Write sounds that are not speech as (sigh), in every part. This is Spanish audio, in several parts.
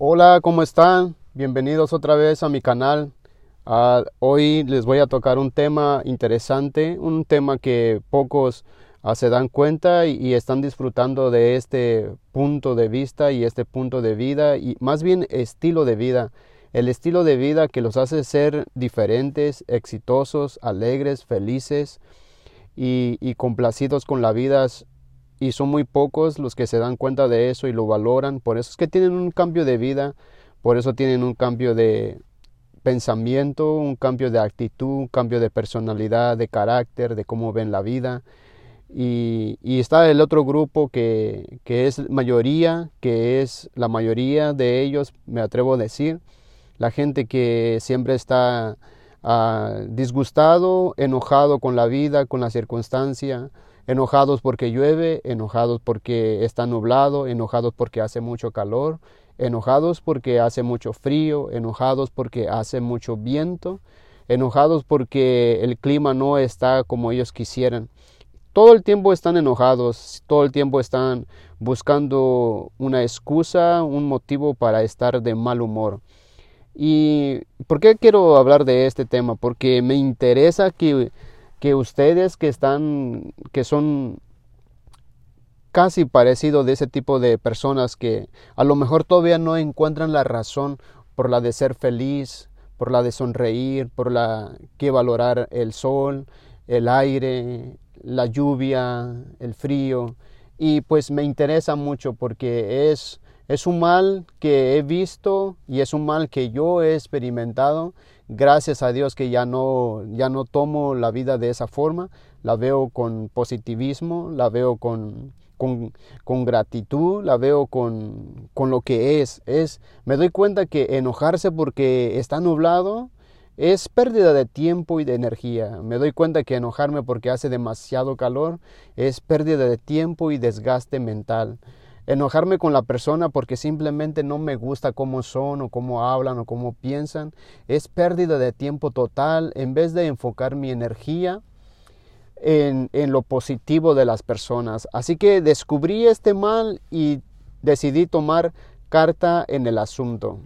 Hola, ¿cómo están? Bienvenidos otra vez a mi canal. Uh, hoy les voy a tocar un tema interesante, un tema que pocos uh, se dan cuenta y, están disfrutando de este punto de vista y este punto de vida y más bien estilo de vida. El estilo de vida que los hace ser diferentes, exitosos, alegres, felices y complacidos con la vida y son muy pocos los que se dan cuenta de eso y lo valoran. Por eso es que tienen un cambio de vida, por eso tienen un cambio de pensamiento, un cambio de actitud, un cambio de personalidad, de carácter, de cómo ven la vida. Y, está el otro grupo que, que, es mayoría, que es la mayoría de ellos, me atrevo a decir, la gente que siempre está uh, disgustado, enojado con la vida, con la circunstancia, enojados porque llueve, enojados porque está nublado, enojados porque hace mucho calor, enojados porque hace mucho frío, enojados porque hace mucho viento, enojados porque el clima no está como ellos quisieran. Todo el tiempo están enojados, todo el tiempo están buscando una excusa, un motivo para estar de mal humor. ¿Y por qué quiero hablar de este tema? Porque me interesa que que ustedes que están, que son casi parecidos de ese tipo de personas que a lo mejor todavía no encuentran la razón por la de ser feliz, por la de sonreír, por la que valorar el sol, el aire, la lluvia, el frío. Y pues me interesa mucho porque es, es un mal que he visto y es un mal que yo he experimentado Gracias a Dios que ya no, ya no tomo la vida de esa forma, la veo con positivismo, la veo con, con, gratitud, la veo con, con, lo que es. es. Me doy cuenta que enojarse porque está nublado es pérdida de tiempo y de energía. Me doy cuenta que enojarme porque hace demasiado calor es pérdida de tiempo y desgaste mental enojarme con la persona porque simplemente no me gusta cómo son o cómo hablan o cómo piensan, es pérdida de tiempo total en vez de enfocar mi energía en, en lo positivo de las personas. Así que descubrí este mal y decidí tomar carta en el asunto.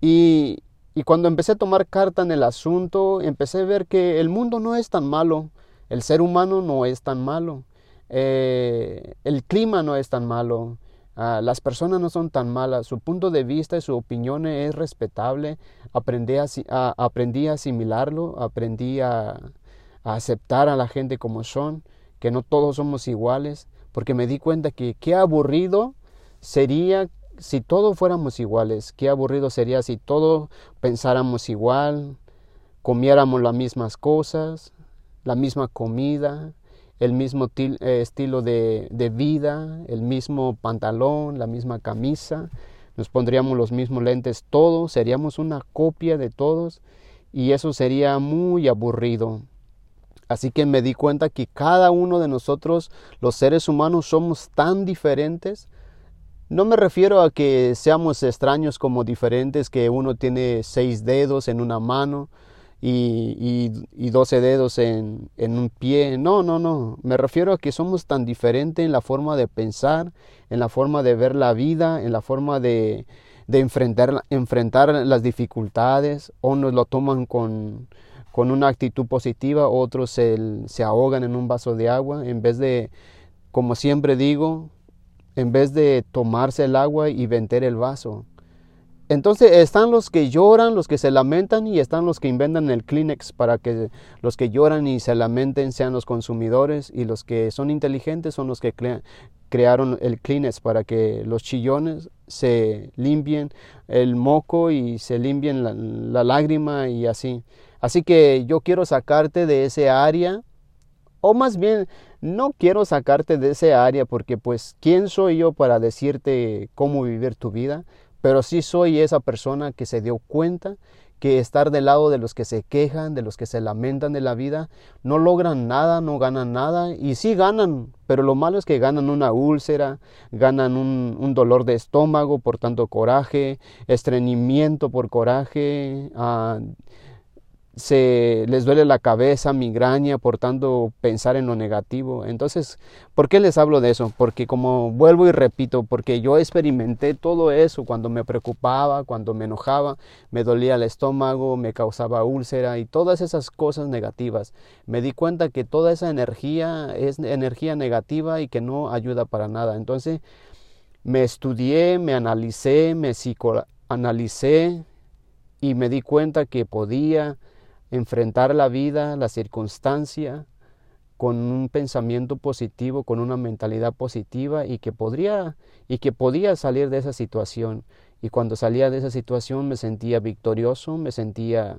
Y, y cuando empecé a tomar carta en el asunto, empecé a ver que el mundo no es tan malo, el ser humano no es tan malo. Eh, el clima no es tan malo, ah, las personas no son tan malas, su punto de vista y su opinión es respetable, aprendí a, aprendí a asimilarlo, aprendí a, a, aceptar a la gente como son, que no todos somos iguales, porque me di cuenta que qué aburrido sería si todos fuéramos iguales, qué aburrido sería si todos pensáramos igual, comiéramos las mismas cosas, la misma comida, el mismo eh, estilo de, de, vida, el mismo pantalón, la misma camisa, nos pondríamos los mismos lentes, todos, seríamos una copia de todos y eso sería muy aburrido. Así que me di cuenta que cada uno de nosotros, los seres humanos, somos tan diferentes. No me refiero a que seamos extraños como diferentes, que uno tiene seis dedos en una mano, y, y, 12 dedos en, en, un pie. No, no, no. Me refiero a que somos tan diferentes en la forma de pensar, en la forma de ver la vida, en la forma de, de enfrentar, enfrentar las dificultades. O nos lo toman con, con una actitud positiva, otros se, se ahogan en un vaso de agua en vez de, como siempre digo, en vez de tomarse el agua y vender el vaso. Entonces están los que lloran, los que se lamentan y están los que inventan el Kleenex para que los que lloran y se lamenten sean los consumidores y los que son inteligentes son los que crearon el Kleenex para que los chillones se limpien el moco y se limpien la, la lágrima y así. Así que yo quiero sacarte de ese área o más bien no quiero sacarte de ese área porque pues quién soy yo para decirte cómo vivir tu vida pero sí soy esa persona que se dio cuenta que estar del lado de los que se quejan, de los que se lamentan de la vida, no logran nada, no ganan nada, y sí ganan, pero lo malo es que ganan una úlcera, ganan un, dolor de estómago por tanto coraje, estreñimiento por coraje, ah, se les duele la cabeza, migraña, por tanto pensar en lo negativo. Entonces, ¿por qué les hablo de eso? Porque como vuelvo y repito, porque yo experimenté todo eso cuando me preocupaba, cuando me enojaba, me dolía el estómago, me causaba úlcera y todas esas cosas negativas. Me di cuenta que toda esa energía es energía negativa y que no ayuda para nada. Entonces, me estudié, me analicé, me psicoanalicé y me di cuenta que podía enfrentar la vida, la circunstancia, con un pensamiento positivo, con una mentalidad positiva y que podría y que podía salir de esa situación. Y cuando salía de esa situación me sentía victorioso, me sentía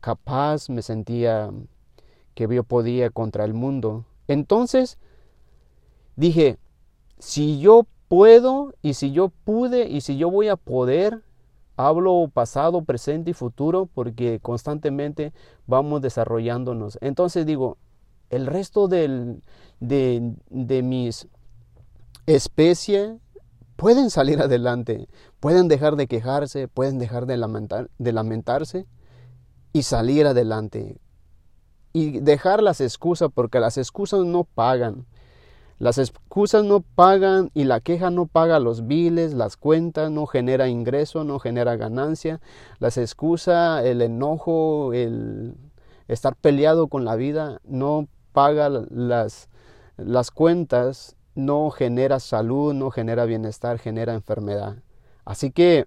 capaz, me sentía que yo podía contra el mundo. Entonces dije, si yo puedo y si yo pude y si yo voy a poder, Hablo pasado, presente y futuro porque constantemente vamos desarrollándonos. Entonces digo, el resto del, de, de mis especie pueden salir adelante, pueden dejar de quejarse, pueden dejar de, lamentar, de lamentarse y salir adelante. Y dejar las excusas porque las excusas no pagan. Las excusas no pagan y la queja no paga los biles, las cuentas, no genera ingreso, no genera ganancia. Las excusas, el enojo, el estar peleado con la vida no paga las, las cuentas, no genera salud, no genera bienestar, genera enfermedad. Así que,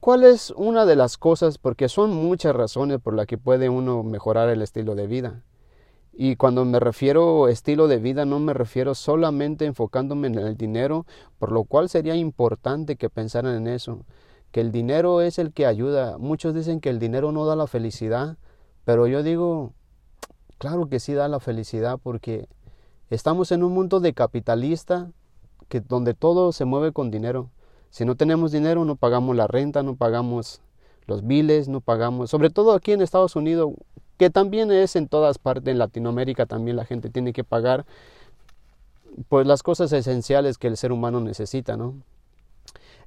¿cuál es una de las cosas? Porque son muchas razones por las que puede uno mejorar el estilo de vida. Y cuando me refiero estilo de vida, no me refiero solamente enfocándome en el dinero, por lo cual sería importante que pensaran en eso, que el dinero es el que ayuda. Muchos dicen que el dinero no da la felicidad, pero yo digo, claro que sí da la felicidad porque estamos en un mundo de capitalista que donde todo se mueve con dinero. Si no tenemos dinero, no pagamos la renta, no pagamos los biles, no pagamos, sobre todo aquí en Estados Unidos, que también es en todas partes, en Latinoamérica también la gente tiene que pagar pues las cosas esenciales que el ser humano necesita, ¿no?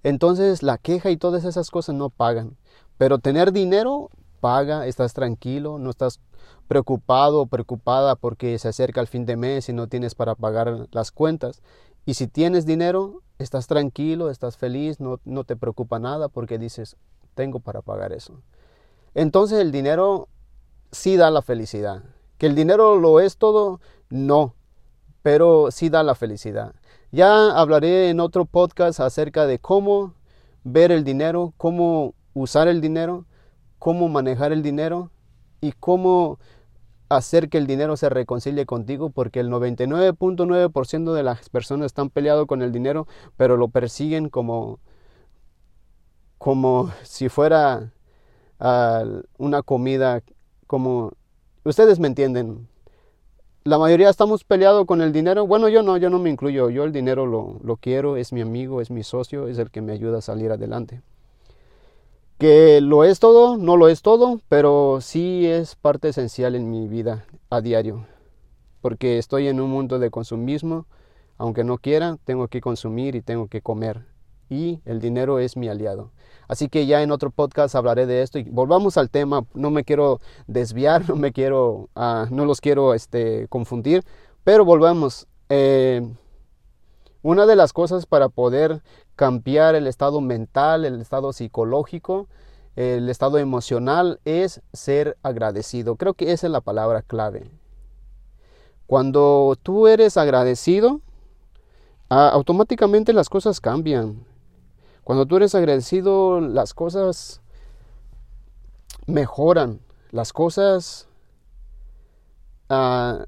Entonces la queja y todas esas cosas no pagan, pero tener dinero paga, estás tranquilo, no estás preocupado o preocupada porque se acerca el fin de mes y no tienes para pagar las cuentas. Y si tienes dinero, estás tranquilo, estás feliz, no, no te preocupa nada porque dices, tengo para pagar eso. Entonces el dinero sí da la felicidad. Que el dinero lo es todo, no, pero sí da la felicidad. Ya hablaré en otro podcast acerca de cómo ver el dinero, cómo usar el dinero, cómo manejar el dinero y cómo hacer que el dinero se reconcilie contigo, porque el 99.9% de las personas están peleados con el dinero, pero lo persiguen como, como si fuera ah, una comida como ustedes me entienden. La mayoría estamos peleados con el dinero. Bueno, yo no, yo no me incluyo. Yo el dinero lo, lo quiero, es mi amigo, es mi socio, es el que me ayuda a salir adelante. Que lo es todo, no lo es todo, pero sí es parte esencial en mi vida a diario. Porque estoy en un mundo de consumismo, aunque no quiera, tengo que consumir y tengo que comer. Y el dinero es mi aliado. Así que ya en otro podcast hablaré de esto y volvamos al tema. No me quiero desviar, (laughs) no me quiero, uh, no los quiero este, confundir, pero volvamos. Eh, una de las cosas para poder cambiar el estado mental, el estado psicológico, el estado emocional es ser agradecido. Creo que esa es la palabra clave. Cuando tú eres agradecido, automáticamente las cosas cambian. Cuando tú eres agradecido, las cosas mejoran, las cosas ah,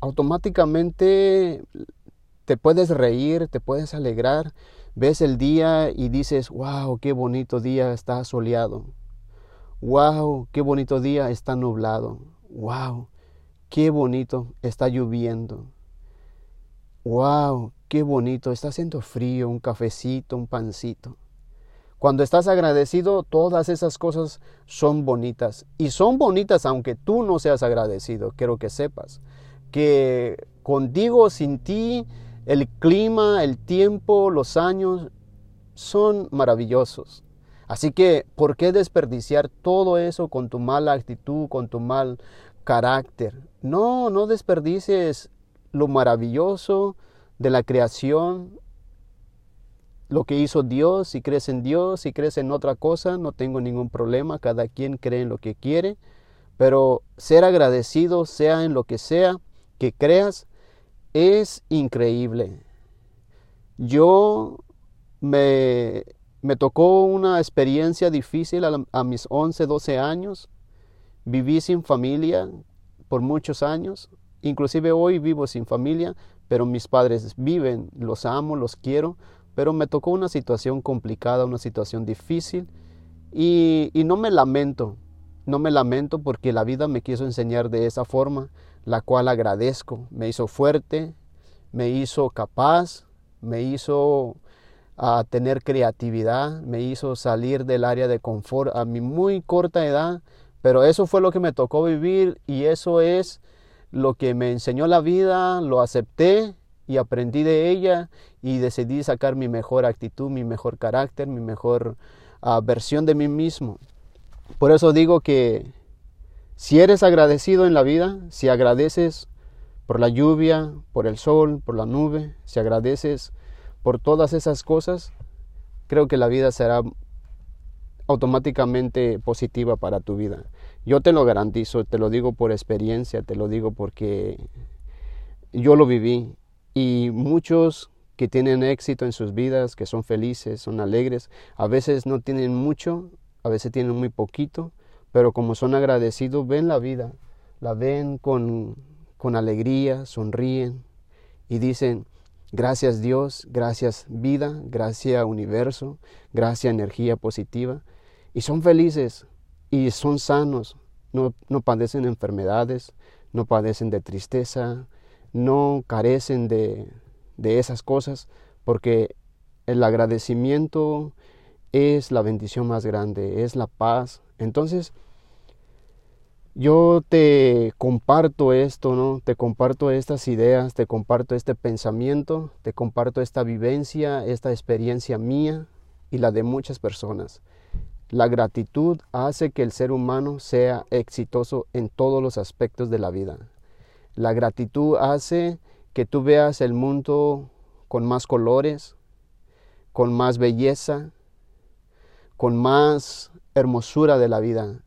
automáticamente te puedes reír, te puedes alegrar, ves el día y dices, wow, qué bonito día está soleado, wow, qué bonito día está nublado, wow, qué bonito está lloviendo, wow, qué bonito, está haciendo frío, un cafecito, un pancito. Cuando estás agradecido, todas esas cosas son bonitas. Y son bonitas aunque tú no seas agradecido, quiero que sepas. Que contigo, sin ti, el clima, el tiempo, los años son maravillosos. Así que, ¿por qué desperdiciar todo eso con tu mala actitud, con tu mal carácter? No, no desperdicies lo maravilloso de la creación, lo que hizo Dios, si crees en Dios, si crees en otra cosa, no tengo ningún problema, cada quien cree en lo que quiere, pero ser agradecido, sea en lo que sea que creas, es increíble. Yo me, me tocó una experiencia difícil a, mis 11, 12 años. Viví sin familia por muchos años. Inclusive hoy vivo sin familia, pero mis padres viven, los amo, los quiero, pero me tocó una situación complicada, una situación difícil y, y no me lamento, no me lamento porque la vida me quiso enseñar de esa forma, la cual agradezco. Me hizo fuerte, me hizo capaz, me hizo a tener creatividad, me hizo salir del área de confort a mi muy corta edad, pero eso fue lo que me tocó vivir y eso es lo que me enseñó la vida, lo acepté y aprendí de ella y decidí sacar mi mejor actitud, mi mejor carácter, mi mejor ah, versión de mí mismo. Por eso digo que si eres agradecido en la vida, si agradeces por la lluvia, por el sol, por la nube, si agradeces por todas esas cosas, creo que la vida será automáticamente positiva para tu vida. Yo te lo garantizo, te lo digo por experiencia, te lo digo porque yo lo viví y muchos que tienen éxito en sus vidas, que son felices, son alegres, a veces no tienen mucho, a veces tienen muy poquito, pero como son agradecidos, ven la vida, la ven con, con alegría, sonríen y dicen, Gracias Dios, gracias vida, gracias universo, gracias energía positiva. Y son felices y son sanos, no, no padecen enfermedades, no padecen de tristeza, no carecen de, de esas cosas, porque el agradecimiento es la bendición más grande, es la paz. Entonces, yo te comparto esto, ¿no? Te comparto estas ideas, te comparto este pensamiento, te comparto esta vivencia, esta experiencia mía y la de muchas personas. La gratitud hace que el ser humano sea exitoso en todos los aspectos de la vida. La gratitud hace que tú veas el mundo con más colores, con más belleza, con más hermosura de la vida.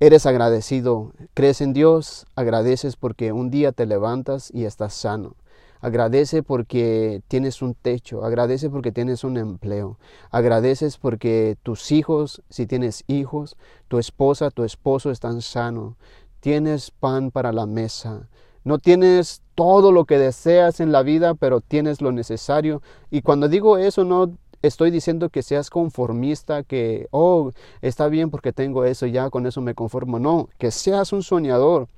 Eres agradecido, crees en Dios, agradeces porque un día te levantas y estás sano. Agradece porque tienes un techo, agradece porque tienes un empleo, agradeces porque tus hijos, si tienes hijos, tu esposa, tu esposo están sanos, tienes pan para la mesa, no tienes todo lo que deseas en la vida, pero tienes lo necesario. Y cuando digo eso, no estoy diciendo que seas conformista, que, oh, está bien porque tengo eso, ya con eso me conformo. No, que seas un soñador.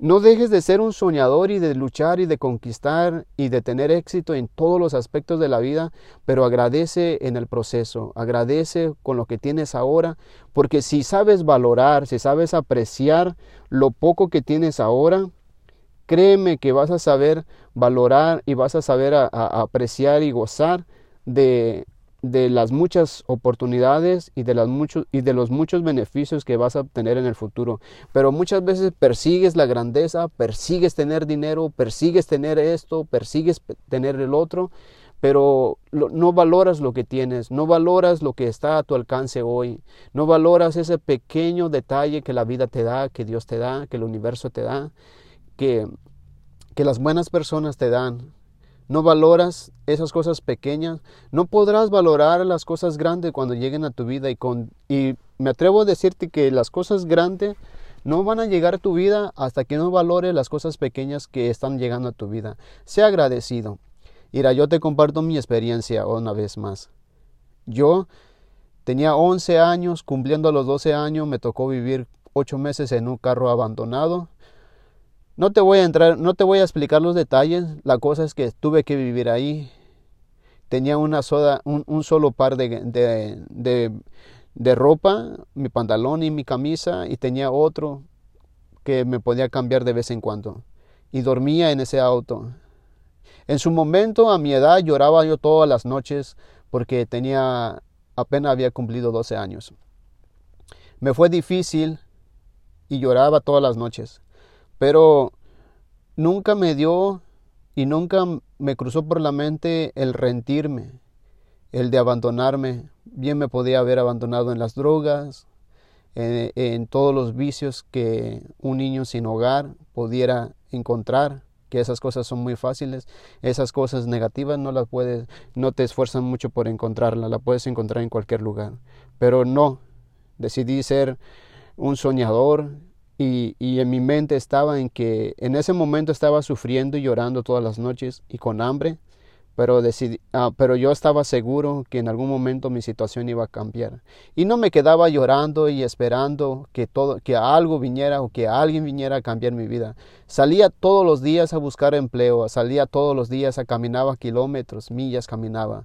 No dejes de ser un soñador y de luchar y de conquistar y de tener éxito en todos los aspectos de la vida, pero agradece en el proceso, agradece con lo que tienes ahora, porque si sabes valorar, si sabes apreciar lo poco que tienes ahora, créeme que vas a saber valorar y vas a saber apreciar y gozar de, de las muchas oportunidades y de, las y de los muchos beneficios que vas a obtener en el futuro. Pero muchas veces persigues la grandeza, persigues tener dinero, persigues tener esto, persigues tener el otro, pero no valoras lo que tienes, no valoras lo que está a tu alcance hoy, no valoras ese pequeño detalle que la vida te da, que Dios te da, que el universo te da, que, que las buenas personas te dan, no valoras esas cosas pequeñas, no podrás valorar las cosas grandes cuando lleguen a tu vida y, con, y me atrevo a decirte que las cosas grandes no van a llegar a tu vida hasta que no valores las cosas pequeñas que están llegando a tu vida. Sea agradecido. Mira, yo te comparto mi experiencia una vez más. Yo tenía 11 años, cumpliendo los 12 años, me tocó vivir 8 meses en un carro abandonado no te voy a entrar, no te voy a explicar los detalles. La cosa es que tuve que vivir ahí. Tenía una soda, un, solo par de, de, ropa, mi pantalón y mi camisa, y tenía otro que me podía cambiar de vez en cuando. Y dormía en ese auto. En su momento, a mi edad, lloraba yo todas las noches porque tenía apenas había cumplido 12 años. Me fue difícil y lloraba todas las noches, pero nunca me dio y nunca me cruzó por la mente el rendirme, el de abandonarme. Bien me podía haber abandonado en las drogas, en, en, todos los vicios que un niño sin hogar pudiera encontrar, que esas cosas son muy fáciles, esas cosas negativas no las puedes, no te esfuerzan mucho por encontrarlas, la puedes encontrar en cualquier lugar. Pero no, decidí ser un soñador y, en mi mente estaba en que en ese momento estaba sufriendo y llorando todas las noches y con hambre, pero, decidí, ah, pero yo estaba seguro que en algún momento mi situación iba a cambiar. Y no me quedaba llorando y esperando que, todo, que algo viniera o que alguien viniera a cambiar mi vida. Salía todos los días a buscar empleo, salía todos los días a caminaba kilómetros, millas caminaba,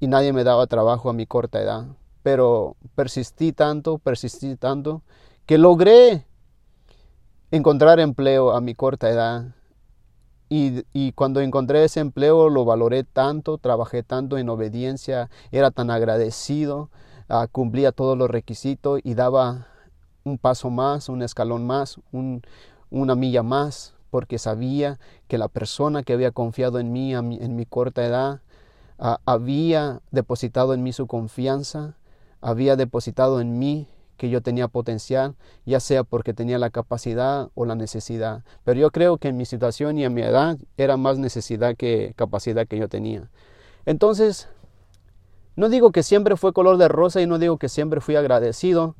y nadie me daba trabajo a mi corta edad pero persistí tanto, persistí tanto, que logré encontrar empleo a mi corta edad. Y, y, cuando encontré ese empleo lo valoré tanto, trabajé tanto en obediencia, era tan agradecido, uh, cumplía todos los requisitos y daba un paso más, un escalón más, un, una milla más, porque sabía que la persona que había confiado en mí, en mi corta edad, uh, había depositado en mí su confianza había depositado en mí que yo tenía potencial, ya sea porque tenía la capacidad o la necesidad. Pero yo creo que en mi situación y en mi edad era más necesidad que capacidad que yo tenía. Entonces, no digo que siempre fue color de rosa y no digo que siempre fui agradecido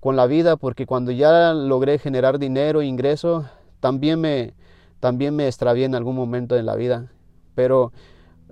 con la vida, porque cuando ya logré generar dinero e ingreso, también me, también me extravié en algún momento de la vida. Pero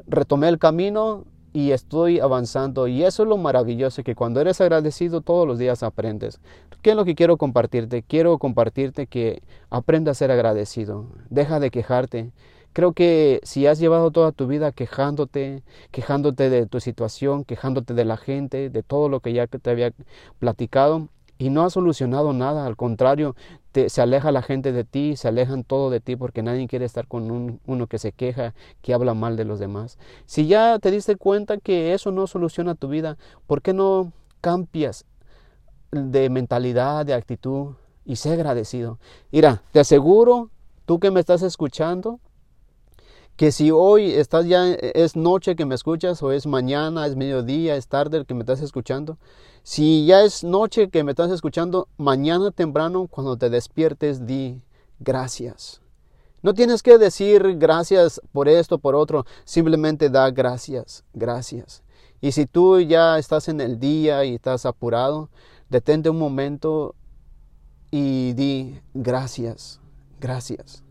retomé el camino y estoy avanzando. Y eso es lo maravilloso, que cuando eres agradecido todos los días aprendes. ¿Qué es lo que quiero compartirte? Quiero compartirte que aprenda a ser agradecido. Deja de quejarte. Creo que si has llevado toda tu vida quejándote, quejándote de tu situación, quejándote de la gente, de todo lo que ya te había platicado, y no ha solucionado nada, al contrario, te, se aleja la gente de ti, se alejan todo de ti porque nadie quiere estar con un, uno que se queja, que habla mal de los demás. Si ya te diste cuenta que eso no soluciona tu vida, ¿por qué no cambias de mentalidad, de actitud y sé agradecido? Mira, te aseguro, tú que me estás escuchando, que si hoy estás ya, es noche que me escuchas, o es mañana, es mediodía, es tarde que me estás escuchando, si ya es noche que me estás escuchando, mañana temprano cuando te despiertes, di gracias. No tienes que decir gracias por esto, por otro, simplemente da gracias, gracias. Y si tú ya estás en el día y estás apurado, detente un momento y di gracias, gracias.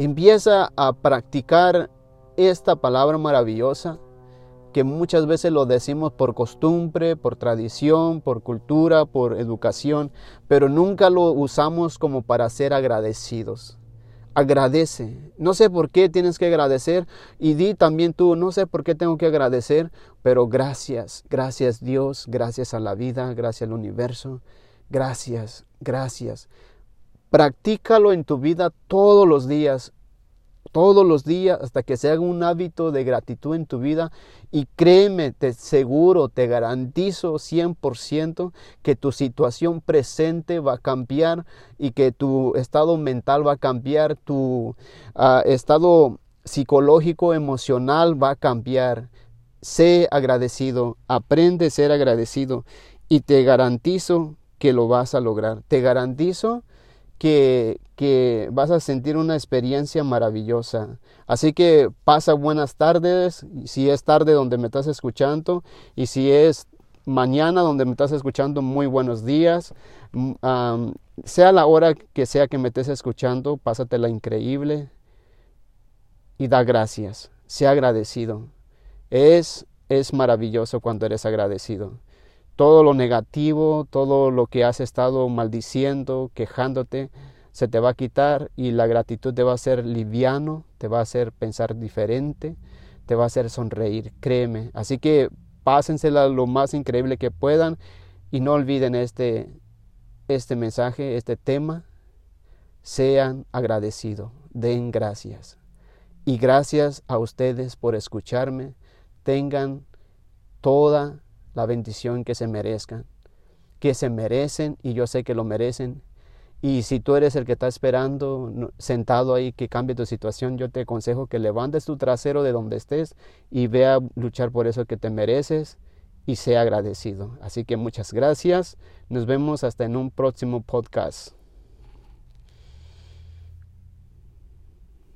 Empieza a practicar esta palabra maravillosa que muchas veces lo decimos por costumbre, por tradición, por cultura, por educación, pero nunca lo usamos como para ser agradecidos. Agradece. No sé por qué tienes que agradecer y di también tú, no sé por qué tengo que agradecer, pero gracias, gracias Dios, gracias a la vida, gracias al universo, gracias, gracias. Practícalo en tu vida todos los días, todos los días hasta que se haga un hábito de gratitud en tu vida y créeme, te seguro, te garantizo 100% que tu situación presente va a cambiar y que tu estado mental va a cambiar, tu uh, estado psicológico, emocional va a cambiar. Sé agradecido, aprende a ser agradecido y te garantizo que lo vas a lograr. Te garantizo que, que, vas a sentir una experiencia maravillosa. Así que pasa buenas tardes, si es tarde donde me estás escuchando y si es mañana donde me estás escuchando, muy buenos días. Um, sea la hora que sea que me estés escuchando, pásatela increíble y da gracias. Sea agradecido. Es, es maravilloso cuando eres agradecido todo lo negativo, todo lo que has estado maldiciendo, quejándote, se te va a quitar y la gratitud te va a hacer liviano, te va a hacer pensar diferente, te va a hacer sonreír, créeme. Así que pásensela lo más increíble que puedan y no olviden este, este mensaje, este tema. Sean agradecidos, den gracias. Y gracias a ustedes por escucharme. Tengan toda la bendición que se merezcan, que se merecen y yo sé que lo merecen. Y si tú eres el que está esperando, sentado ahí, que cambie tu situación, yo te aconsejo que levantes tu trasero de donde estés y vea a luchar por eso que te mereces y sea agradecido. Así que muchas gracias. Nos vemos hasta en un próximo podcast.